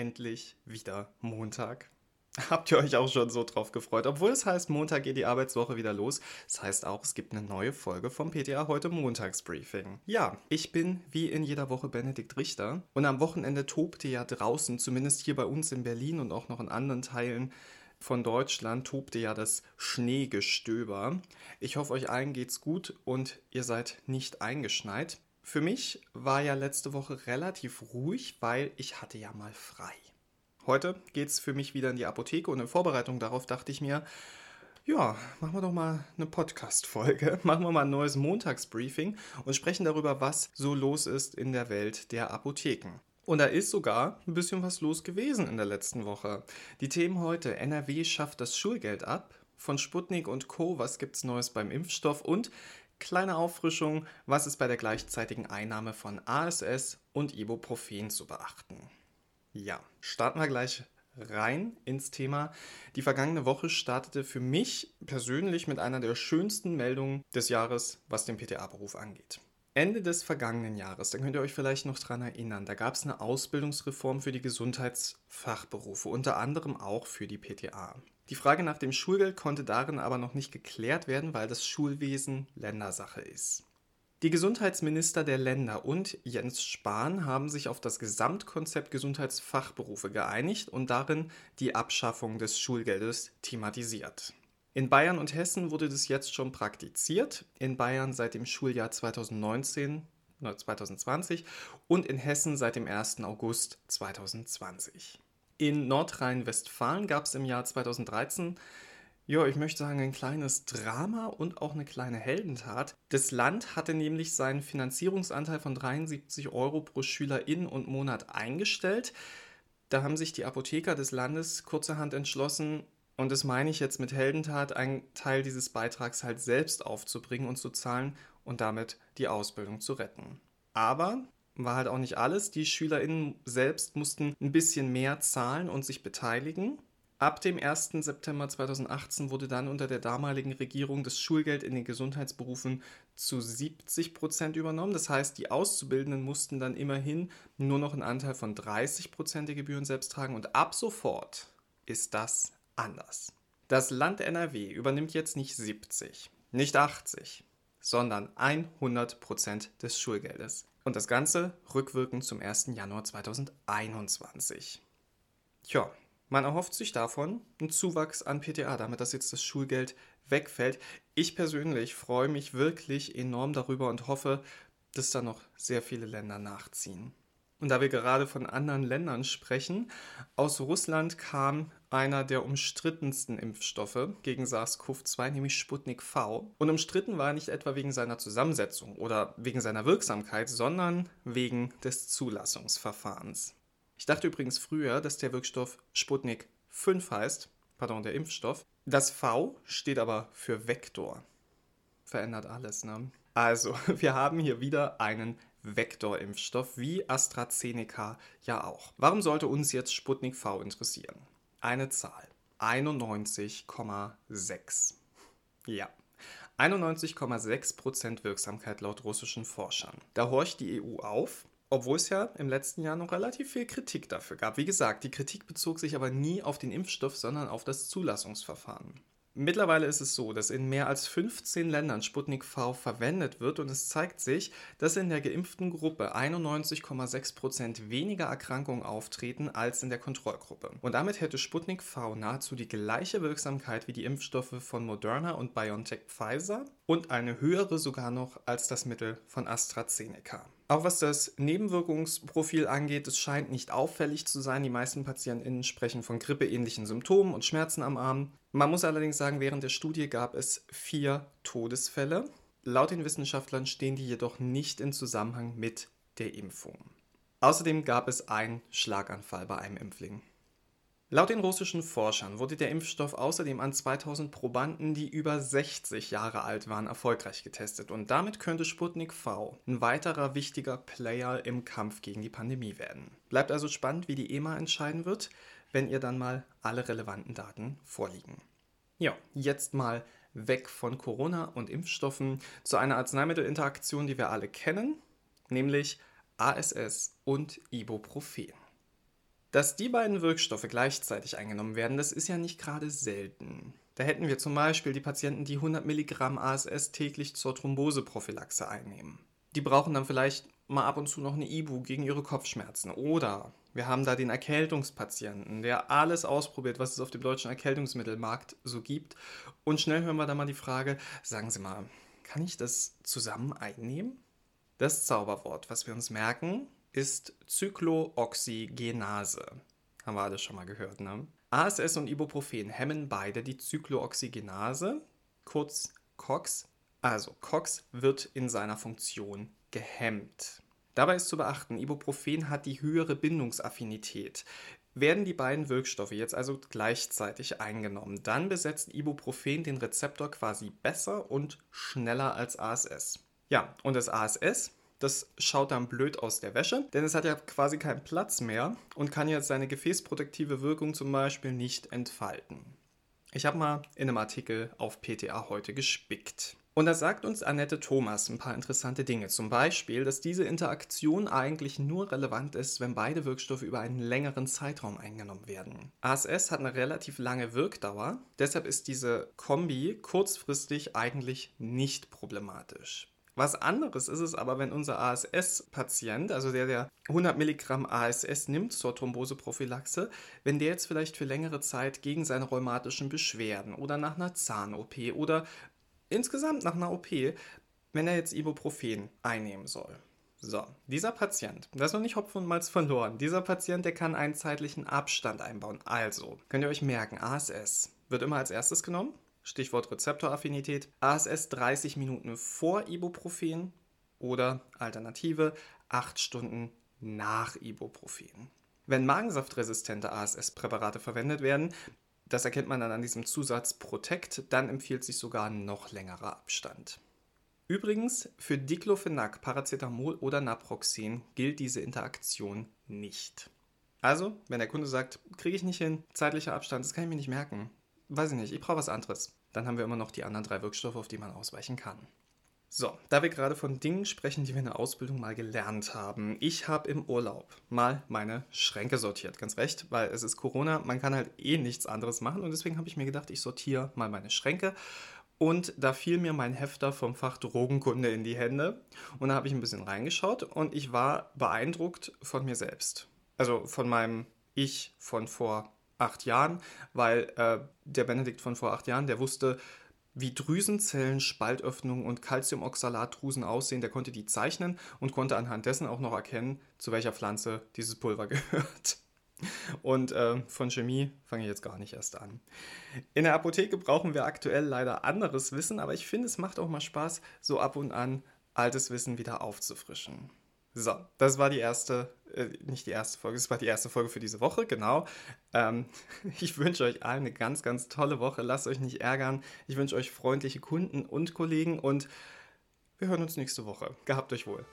endlich wieder Montag. Habt ihr euch auch schon so drauf gefreut? Obwohl es heißt, Montag geht die Arbeitswoche wieder los. Das heißt auch, es gibt eine neue Folge vom PTA heute Montagsbriefing. Ja, ich bin wie in jeder Woche Benedikt Richter und am Wochenende tobte ja draußen, zumindest hier bei uns in Berlin und auch noch in anderen Teilen von Deutschland, tobte ja das Schneegestöber. Ich hoffe, euch allen geht's gut und ihr seid nicht eingeschneit. Für mich war ja letzte Woche relativ ruhig, weil ich hatte ja mal frei. Heute geht es für mich wieder in die Apotheke und in Vorbereitung darauf dachte ich mir, ja, machen wir doch mal eine Podcast-Folge. Machen wir mal ein neues Montagsbriefing und sprechen darüber, was so los ist in der Welt der Apotheken. Und da ist sogar ein bisschen was los gewesen in der letzten Woche. Die Themen heute: NRW schafft das Schulgeld ab. Von Sputnik und Co. Was gibt's Neues beim Impfstoff? Und kleine Auffrischung: Was ist bei der gleichzeitigen Einnahme von ASS und Ibuprofen zu beachten? Ja, starten wir gleich rein ins Thema. Die vergangene Woche startete für mich persönlich mit einer der schönsten Meldungen des Jahres, was den PTA-Beruf angeht. Ende des vergangenen Jahres, da könnt ihr euch vielleicht noch dran erinnern, da gab es eine Ausbildungsreform für die Gesundheitsfachberufe, unter anderem auch für die PTA. Die Frage nach dem Schulgeld konnte darin aber noch nicht geklärt werden, weil das Schulwesen Ländersache ist. Die Gesundheitsminister der Länder und Jens Spahn haben sich auf das Gesamtkonzept Gesundheitsfachberufe geeinigt und darin die Abschaffung des Schulgeldes thematisiert. In Bayern und Hessen wurde das jetzt schon praktiziert. In Bayern seit dem Schuljahr 2019 2020 und in Hessen seit dem 1. August 2020. In Nordrhein-Westfalen gab es im Jahr 2013 ja, ich möchte sagen, ein kleines Drama und auch eine kleine Heldentat. Das Land hatte nämlich seinen Finanzierungsanteil von 73 Euro pro Schülerin und Monat eingestellt. Da haben sich die Apotheker des Landes kurzerhand entschlossen, und das meine ich jetzt mit Heldentat, einen Teil dieses Beitrags halt selbst aufzubringen und zu zahlen und damit die Ausbildung zu retten. Aber war halt auch nicht alles. Die SchülerInnen selbst mussten ein bisschen mehr zahlen und sich beteiligen. Ab dem 1. September 2018 wurde dann unter der damaligen Regierung das Schulgeld in den Gesundheitsberufen zu 70 Prozent übernommen. Das heißt, die Auszubildenden mussten dann immerhin nur noch einen Anteil von 30 Prozent der Gebühren selbst tragen und ab sofort ist das anders. Das Land NRW übernimmt jetzt nicht 70, nicht 80, sondern 100 Prozent des Schulgeldes. Und das Ganze rückwirkend zum 1. Januar 2021. Tja, man erhofft sich davon einen Zuwachs an PTA, damit dass jetzt das Schulgeld wegfällt. Ich persönlich freue mich wirklich enorm darüber und hoffe, dass da noch sehr viele Länder nachziehen. Und da wir gerade von anderen Ländern sprechen, aus Russland kam einer der umstrittensten Impfstoffe gegen SARS-CoV-2, nämlich Sputnik V. Und umstritten war er nicht etwa wegen seiner Zusammensetzung oder wegen seiner Wirksamkeit, sondern wegen des Zulassungsverfahrens. Ich dachte übrigens früher, dass der Wirkstoff Sputnik 5 heißt, pardon, der Impfstoff. Das V steht aber für Vektor. Verändert alles, ne? Also, wir haben hier wieder einen Vektorimpfstoff, wie AstraZeneca ja auch. Warum sollte uns jetzt Sputnik V interessieren? Eine Zahl. 91,6. Ja. 91,6% Wirksamkeit laut russischen Forschern. Da horcht die EU auf obwohl es ja im letzten Jahr noch relativ viel Kritik dafür gab. Wie gesagt, die Kritik bezog sich aber nie auf den Impfstoff, sondern auf das Zulassungsverfahren. Mittlerweile ist es so, dass in mehr als 15 Ländern Sputnik V verwendet wird und es zeigt sich, dass in der geimpften Gruppe 91,6% weniger Erkrankungen auftreten als in der Kontrollgruppe. Und damit hätte Sputnik V nahezu die gleiche Wirksamkeit wie die Impfstoffe von Moderna und BioNTech Pfizer und eine höhere sogar noch als das Mittel von AstraZeneca. Auch was das Nebenwirkungsprofil angeht, es scheint nicht auffällig zu sein. Die meisten PatientInnen sprechen von grippeähnlichen Symptomen und Schmerzen am Arm. Man muss allerdings sagen, während der Studie gab es vier Todesfälle. Laut den Wissenschaftlern stehen die jedoch nicht in Zusammenhang mit der Impfung. Außerdem gab es einen Schlaganfall bei einem Impfling. Laut den russischen Forschern wurde der Impfstoff außerdem an 2000 Probanden, die über 60 Jahre alt waren, erfolgreich getestet und damit könnte Sputnik V ein weiterer wichtiger Player im Kampf gegen die Pandemie werden. Bleibt also spannend, wie die EMA entscheiden wird, wenn ihr dann mal alle relevanten Daten vorliegen. Ja, jetzt mal weg von Corona und Impfstoffen zu einer Arzneimittelinteraktion, die wir alle kennen, nämlich ASS und Ibuprofen. Dass die beiden Wirkstoffe gleichzeitig eingenommen werden, das ist ja nicht gerade selten. Da hätten wir zum Beispiel die Patienten, die 100 Milligramm ASS täglich zur Thromboseprophylaxe einnehmen. Die brauchen dann vielleicht mal ab und zu noch eine Ibu gegen ihre Kopfschmerzen. Oder wir haben da den Erkältungspatienten, der alles ausprobiert, was es auf dem deutschen Erkältungsmittelmarkt so gibt. Und schnell hören wir da mal die Frage, sagen Sie mal, kann ich das zusammen einnehmen? Das Zauberwort, was wir uns merken, ist Zyklooxygenase. Haben wir alles schon mal gehört, ne? ASS und Ibuprofen hemmen beide die Zyklooxygenase, kurz COX. Also COX wird in seiner Funktion gehemmt. Dabei ist zu beachten, Ibuprofen hat die höhere Bindungsaffinität. Werden die beiden Wirkstoffe jetzt also gleichzeitig eingenommen, dann besetzt Ibuprofen den Rezeptor quasi besser und schneller als ASS. Ja, und das ASS, das schaut dann blöd aus der Wäsche, denn es hat ja quasi keinen Platz mehr und kann jetzt seine gefäßprotektive Wirkung zum Beispiel nicht entfalten. Ich habe mal in einem Artikel auf PTA heute gespickt. Und da sagt uns Annette Thomas ein paar interessante Dinge. Zum Beispiel, dass diese Interaktion eigentlich nur relevant ist, wenn beide Wirkstoffe über einen längeren Zeitraum eingenommen werden. ASS hat eine relativ lange Wirkdauer, deshalb ist diese Kombi kurzfristig eigentlich nicht problematisch. Was anderes ist es aber, wenn unser ASS-Patient, also der, der 100 Milligramm ASS nimmt zur Thromboseprophylaxe, wenn der jetzt vielleicht für längere Zeit gegen seine rheumatischen Beschwerden oder nach einer Zahn-OP oder insgesamt nach einer OP, wenn er jetzt Ibuprofen einnehmen soll. So, dieser Patient, das ist noch nicht Hopfen und Malz verloren. Dieser Patient, der kann einen zeitlichen Abstand einbauen. Also, könnt ihr euch merken, ASS wird immer als erstes genommen. Stichwort Rezeptoraffinität. ASS 30 Minuten vor Ibuprofen oder Alternative 8 Stunden nach Ibuprofen. Wenn magensaftresistente ASS-Präparate verwendet werden, das erkennt man dann an diesem Zusatz Protect, dann empfiehlt sich sogar ein noch längerer Abstand. Übrigens, für Diclofenac, Paracetamol oder Naproxen gilt diese Interaktion nicht. Also, wenn der Kunde sagt, kriege ich nicht hin, zeitlicher Abstand, das kann ich mir nicht merken. Weiß ich nicht, ich brauche was anderes. Dann haben wir immer noch die anderen drei Wirkstoffe, auf die man ausweichen kann. So, da wir gerade von Dingen sprechen, die wir in der Ausbildung mal gelernt haben. Ich habe im Urlaub mal meine Schränke sortiert, ganz recht, weil es ist Corona, man kann halt eh nichts anderes machen und deswegen habe ich mir gedacht, ich sortiere mal meine Schränke und da fiel mir mein Hefter vom Fach Drogenkunde in die Hände und da habe ich ein bisschen reingeschaut und ich war beeindruckt von mir selbst. Also von meinem Ich von vor acht Jahren, weil äh, der Benedikt von vor acht Jahren, der wusste, wie Drüsenzellen, Spaltöffnungen und Calciumoxalatdrüsen aussehen. Der konnte die zeichnen und konnte anhand dessen auch noch erkennen, zu welcher Pflanze dieses Pulver gehört. Und äh, von Chemie fange ich jetzt gar nicht erst an. In der Apotheke brauchen wir aktuell leider anderes Wissen, aber ich finde, es macht auch mal Spaß, so ab und an altes Wissen wieder aufzufrischen. So, das war die erste, äh, nicht die erste Folge, das war die erste Folge für diese Woche, genau. Ähm, ich wünsche euch allen eine ganz, ganz tolle Woche. Lasst euch nicht ärgern. Ich wünsche euch freundliche Kunden und Kollegen und wir hören uns nächste Woche. Gehabt euch wohl.